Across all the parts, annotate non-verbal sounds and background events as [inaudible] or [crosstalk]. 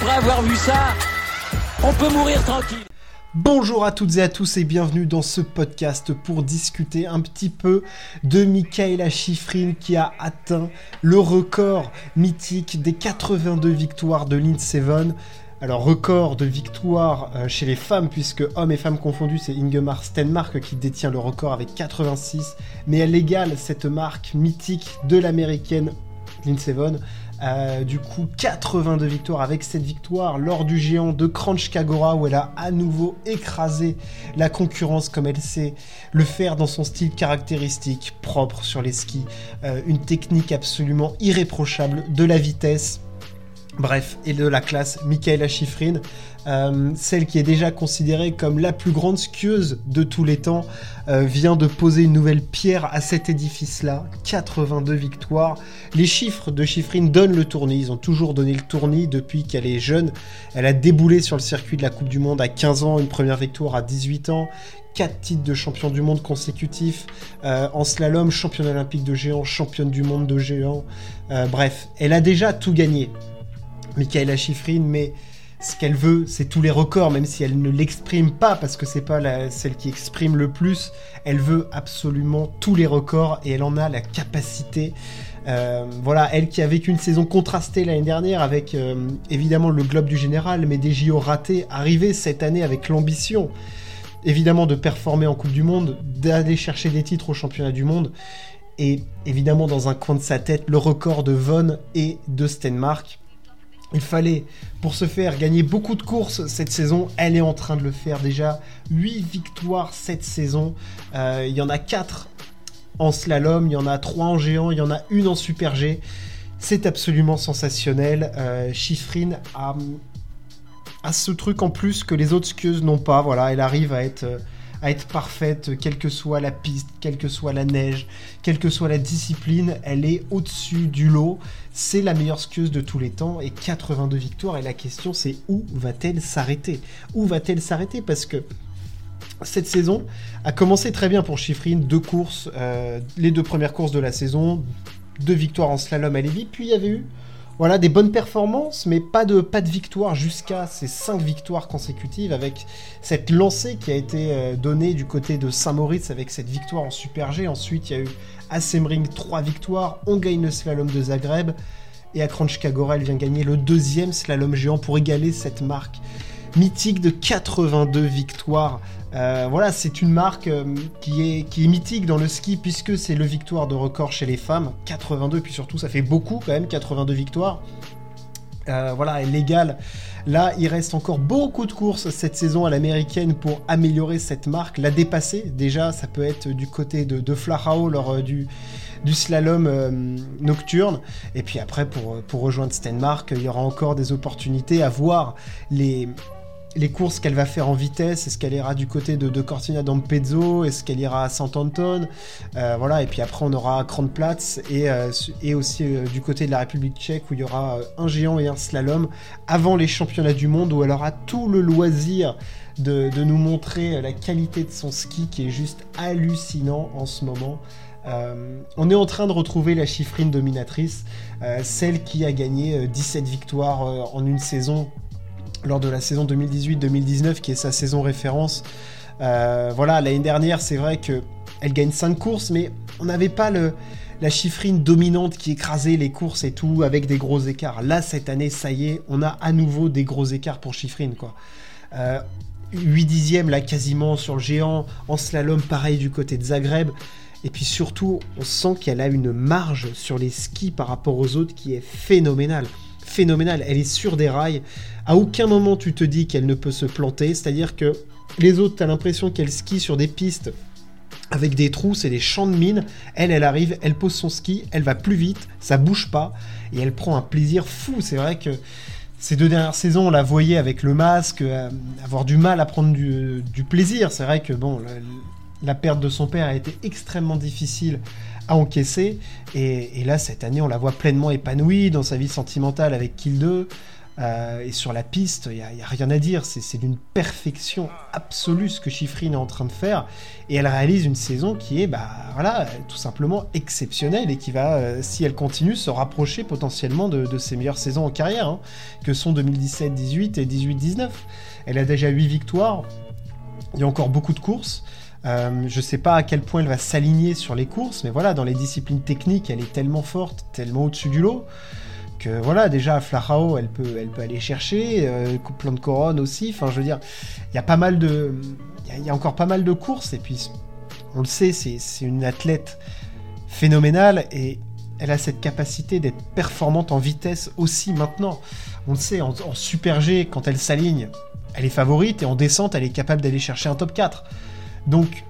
après avoir vu ça, on peut mourir tranquille. Bonjour à toutes et à tous et bienvenue dans ce podcast pour discuter un petit peu de Michaela Schifrin qui a atteint le record mythique des 82 victoires de Lynn Seven. Alors record de victoires euh, chez les femmes puisque hommes et femmes confondus c'est Ingemar Stenmark qui détient le record avec 86 mais elle égale cette marque mythique de l'américaine Lynn Seven euh, du coup, 82 victoires avec cette victoire lors du géant de Crunch Kagora où elle a à nouveau écrasé la concurrence comme elle sait le faire dans son style caractéristique, propre sur les skis, euh, une technique absolument irréprochable, de la vitesse. Bref, et de la classe, Michaela Schifrin, euh, celle qui est déjà considérée comme la plus grande skieuse de tous les temps, euh, vient de poser une nouvelle pierre à cet édifice-là. 82 victoires. Les chiffres de Schifrin donnent le tournis. Ils ont toujours donné le tournis depuis qu'elle est jeune. Elle a déboulé sur le circuit de la Coupe du Monde à 15 ans, une première victoire à 18 ans. 4 titres de champion du monde consécutifs. Euh, en slalom, championne olympique de géant, championne du monde de géant. bref, elle a déjà tout gagné. Michaela Schifrin, mais ce qu'elle veut, c'est tous les records, même si elle ne l'exprime pas, parce que c'est pas celle qui exprime le plus. Elle veut absolument tous les records et elle en a la capacité. Euh, voilà, elle qui a vécu une saison contrastée l'année dernière avec euh, évidemment le globe du général, mais des JO ratés, arrivée cette année avec l'ambition évidemment de performer en Coupe du Monde, d'aller chercher des titres au championnat du monde, et évidemment dans un coin de sa tête le record de Von et de Stenmark. Il fallait, pour ce faire, gagner beaucoup de courses cette saison. Elle est en train de le faire déjà. 8 victoires cette saison. Euh, il y en a 4 en slalom, il y en a 3 en géant, il y en a une en super G. C'est absolument sensationnel. Euh, a, a, ce truc en plus que les autres skieuses n'ont pas. Voilà, elle arrive à être à être parfaite, quelle que soit la piste, quelle que soit la neige, quelle que soit la discipline, elle est au-dessus du lot. C'est la meilleure skieuse de tous les temps et 82 victoires. Et la question c'est où va-t-elle s'arrêter? Où va-t-elle s'arrêter? Parce que cette saison a commencé très bien pour Schifrin, deux courses, euh, les deux premières courses de la saison, deux victoires en slalom à Lévis, puis il y avait eu voilà, des bonnes performances, mais pas de, pas de victoire jusqu'à ces 5 victoires consécutives avec cette lancée qui a été euh, donnée du côté de Saint-Moritz avec cette victoire en Super G. Ensuite, il y a eu à Semring 3 victoires, on gagne le slalom de Zagreb, et à Kranjska elle vient gagner le deuxième slalom géant pour égaler cette marque mythique de 82 victoires. Euh, voilà, c'est une marque euh, qui, est, qui est mythique dans le ski puisque c'est le victoire de record chez les femmes. 82, puis surtout ça fait beaucoup quand même, 82 victoires. Euh, voilà, elle égale. Là, il reste encore beaucoup de courses cette saison à l'américaine pour améliorer cette marque, la dépasser. Déjà, ça peut être du côté de, de lors du, du slalom nocturne. Et puis après, pour, pour rejoindre Stenmark, il y aura encore des opportunités à voir les, les courses qu'elle va faire en vitesse, est-ce qu'elle ira du côté de, Cortina d'Ampezzo, est-ce qu'elle ira à Saint-Anton, euh, voilà, et puis après on aura Kronplatz et, euh, et aussi euh, du côté de la République tchèque où il y aura un géant et un slalom avant les championnats du monde où elle aura tout le loisir de, nous montrer la qualité de son ski qui est juste hallucinant en ce moment. on est en train de retrouver la chiffrine dominatrice, celle qui a gagné 17 victoires en une saison lors de la saison 2018-2019, qui est sa saison référence. Euh, voilà, l'année dernière, c'est vrai que elle gagne 5 courses, mais on n'avait pas le, la chiffrine dominante qui écrasait les courses et tout, avec des gros écarts. Là, cette année, ça y est, on a à nouveau des gros écarts pour chiffrine, quoi. 8 euh, dixièmes, là, quasiment sur le géant. En slalom, pareil du côté de Zagreb. Et puis surtout, on sent qu'elle a une marge sur les skis par rapport aux autres qui est phénoménale phénoménale. Elle est sur des rails. À aucun moment tu te dis qu'elle ne peut se planter. C'est-à-dire que les autres, tu as l'impression qu'elle skie sur des pistes avec des trous, c'est des champs de mine. Elle, elle arrive, elle pose son ski, elle va plus vite, ça bouge pas, et elle prend un plaisir fou. C'est vrai que ces deux dernières saisons, on la voyait avec le masque, euh, avoir du mal à prendre du, plaisir. C'est vrai que bon, la perte de son père a été extrêmement difficile à encaisser. Et, là, cette année, on la voit pleinement épanouie dans sa vie sentimentale avec Kill 2. Euh, et sur la piste, il n'y a, rien à dire. C'est d'une perfection absolue ce que Chiffrine est en train de faire. Et elle réalise une saison qui est, bah, voilà, tout simplement exceptionnelle et qui va, euh, si elle continue, se rapprocher potentiellement de, ses meilleures saisons en carrière, hein, que sont 2017-18 et 18-19. Elle a déjà 8 victoires. Il y a encore beaucoup de courses. Euh, je ne sais pas à quel point elle va s'aligner sur les courses, mais voilà, dans les disciplines techniques, elle est tellement forte, tellement au-dessus du lot que voilà, déjà Flachao, elle peut, elle peut aller chercher, euh, plan de couronne aussi. Enfin, je veux dire, il y a pas mal de, encore pas mal de courses et puis on le sait, c'est une athlète phénoménale et elle a cette capacité d'être performante en vitesse aussi maintenant. On le sait, en, en Super G, quand elle s'aligne, elle est favorite et en descente, elle est capable d'aller chercher un top 4. Donc,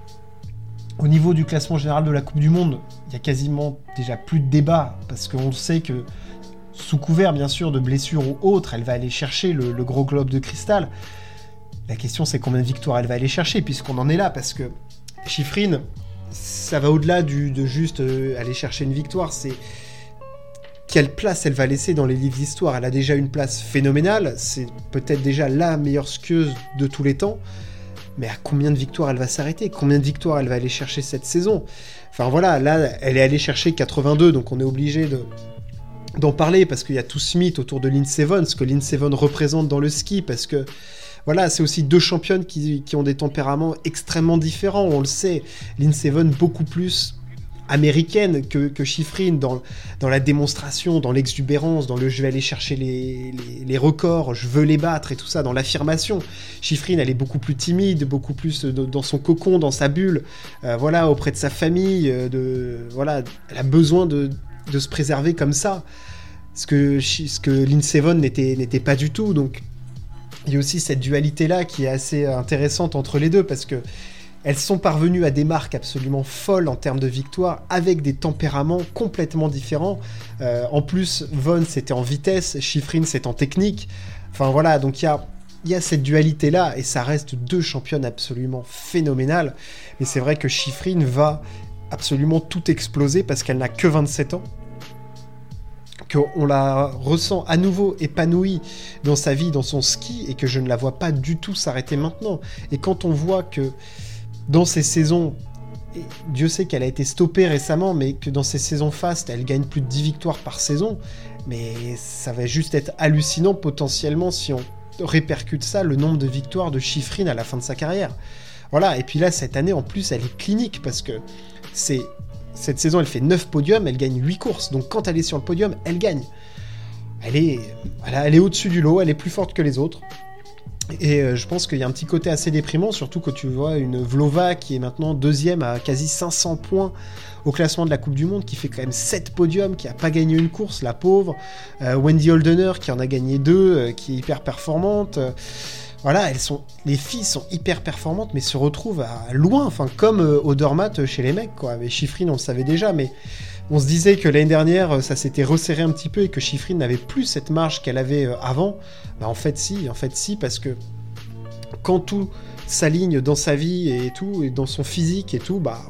au niveau du classement général de la Coupe du Monde, il y a quasiment déjà plus de débat parce qu'on sait que sous couvert bien sûr de blessures ou autres, elle va aller chercher le, gros globe de cristal. La question c'est combien de victoires elle va aller chercher puisqu'on en est là parce que Chiffrine, ça va au-delà de juste euh, aller chercher une victoire, c'est quelle place elle va laisser dans les livres d'histoire. Elle a déjà une place phénoménale, c'est peut-être déjà la meilleure skieuse de tous les temps mais à combien de victoires elle va s'arrêter? Combien de victoires elle va aller chercher cette saison? Enfin voilà, là, elle est allée chercher 82, donc on est obligé de d'en parler parce qu'il y a tout ce mythe autour de Lynn Seven, ce que Lynn représente dans le ski, parce que voilà, c'est aussi deux championnes qui, qui, ont des tempéraments extrêmement différents, on le sait. Lynn Seven beaucoup plus américaine que, que Chiffrine dans, dans la démonstration, dans l'exubérance, dans le je vais aller chercher les, les, records, je veux les battre et tout ça, dans l'affirmation. Chiffrine, elle est beaucoup plus timide, beaucoup plus dans son cocon, dans sa bulle, euh, voilà, auprès de sa famille, euh, de, voilà, elle a besoin de, de se préserver comme ça. Ce que, ce que Lynn n'était pas du tout, donc il y a aussi cette dualité-là qui est assez intéressante entre les deux, parce que elles sont parvenues à des marques absolument folles en termes de victoire, avec des tempéraments complètement différents. Euh, en plus, Von c'était en vitesse, Chiffrine c'est en technique. Enfin voilà, donc il y a, y a cette dualité-là, et ça reste deux championnes absolument phénoménales. Mais c'est vrai que Chiffrine va absolument tout exploser parce qu'elle n'a que 27 ans qu'on la ressent à nouveau épanouie dans sa vie, dans son ski, et que je ne la vois pas du tout s'arrêter maintenant. Et quand on voit que dans ces saisons, Dieu sait qu'elle a été stoppée récemment, mais que dans ces saisons fast, elle gagne plus de 10 victoires par saison. Mais ça va juste être hallucinant potentiellement si on répercute ça, le nombre de victoires de Chiffrine à la fin de sa carrière. Voilà, et puis là, cette année, en plus, elle est clinique parce que. Cette saison, elle fait 9 podiums, elle gagne 8 courses. Donc quand elle est sur le podium, elle gagne. Elle est au-dessus du lot, elle est plus forte que les autres. Et euh, je pense qu'il y a un petit côté assez déprimant, surtout quand tu vois une Vlova qui est maintenant deuxième à quasi 500 points au classement de la Coupe du Monde, qui fait quand même 7 podiums, qui a pas gagné une course, la pauvre. Euh, Wendy Holdener qui en a gagné deux, euh, qui est hyper performante. voilà, elles sont, les filles sont hyper performantes, mais se retrouvent loin, enfin comme Odermatt chez les mecs, quoi. Avec Chiffrine, on le savait déjà, mais on se disait que l'année dernière, ça s'était resserré un petit peu et que Chiffrine n'avait plus cette marge qu'elle avait euh, avant. Bah en fait si, en fait si, parce que quand tout s'aligne dans sa vie et tout, et dans son physique et tout, bah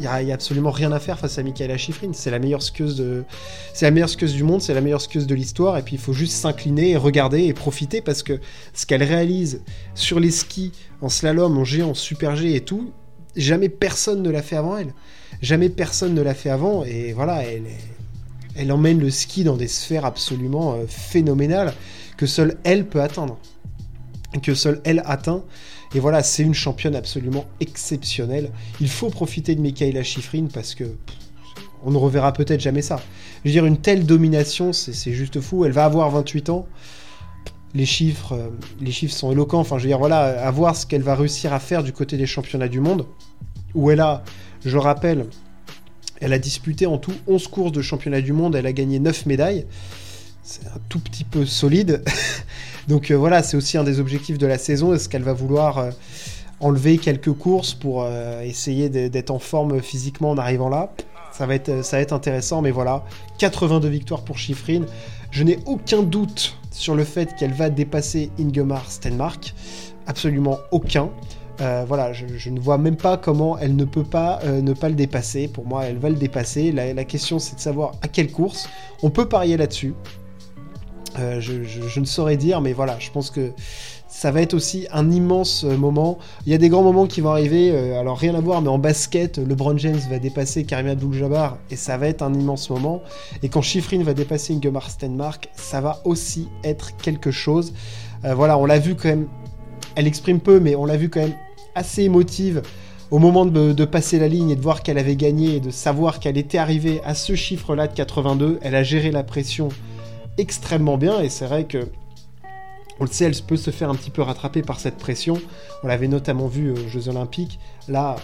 il n'y a, absolument rien à faire face à Michaela Schifrin. C'est la meilleure skieuse de, c'est la meilleure skieuse du monde, c'est la meilleure skieuse de l'histoire. Et puis il faut juste s'incliner et regarder et profiter parce que ce qu'elle réalise sur les skis, en slalom, en géant, en super G et tout, jamais personne ne l'a fait avant elle. Jamais personne ne l'a fait avant, et voilà, elle, elle emmène le ski dans des sphères absolument euh, phénoménales que seule elle peut atteindre. Que seule elle atteint. Et voilà, c'est une championne absolument exceptionnelle. Il faut profiter de Michaela Schifrin parce que on ne reverra peut-être jamais ça. Je veux dire, une telle domination, c'est juste fou. Elle va avoir 28 ans. Les chiffres, euh, les chiffres sont éloquents. Enfin, je veux dire, voilà, à voir ce qu'elle va réussir à faire du côté des championnats du monde, où elle a je rappelle, elle a disputé en tout 11 courses de championnat du monde, elle a gagné 9 médailles. C'est un tout petit peu solide. [laughs] Donc euh, voilà, c'est aussi un des objectifs de la saison. Est-ce qu'elle va vouloir euh, enlever quelques courses pour essayer d'être en forme physiquement en arrivant là? Ça va, être, ça va être intéressant, mais voilà. 82 victoires pour Chiffrine. Je n'ai aucun doute sur le fait qu'elle va dépasser Ingemar Stenmark. Absolument aucun. Euh, voilà, je, ne vois même pas comment elle ne peut pas euh, ne pas le dépasser. Pour moi, elle va le dépasser. La, question, c'est de savoir à quelle course. On peut parier là-dessus. Euh, je, ne saurais dire, mais voilà, je pense que ça va être aussi un immense euh, moment. Il y a des grands moments qui vont arriver, euh, alors rien à voir, mais en basket, LeBron James va dépasser Karim Abdul-Jabbar et ça va être un immense moment. Et quand Schifrin va dépasser Ingemar Stenmark, ça va aussi être quelque chose. voilà, on l'a vu quand même, elle exprime peu, mais on l'a vu quand même assez émotive au moment de, de, passer la ligne et de voir qu'elle avait gagné et de savoir qu'elle était arrivée à ce chiffre-là de 82. Elle a géré la pression extrêmement bien et c'est vrai que on le sait, elle peut se faire un petit peu rattraper par cette pression. On l'avait notamment vu aux Jeux Olympiques. Là,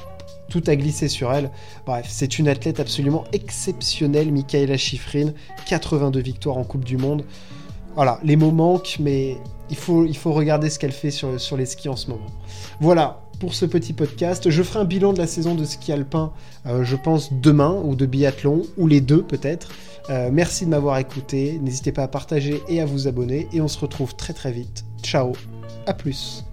tout a glissé sur elle. Bref, c'est une athlète absolument exceptionnelle, Michaela Schifrin. 82 victoires en Coupe du Monde. Voilà, les mots manquent, mais il faut, regarder ce qu'elle fait sur les skis en ce moment. Voilà, pour ce petit podcast. Je ferai un bilan de la saison de ski alpin, euh, je pense demain, ou de biathlon, ou les deux peut-être. Euh, merci de m'avoir écouté. N'hésitez pas à partager et à vous abonner. Et on se retrouve très très vite. Ciao, à plus.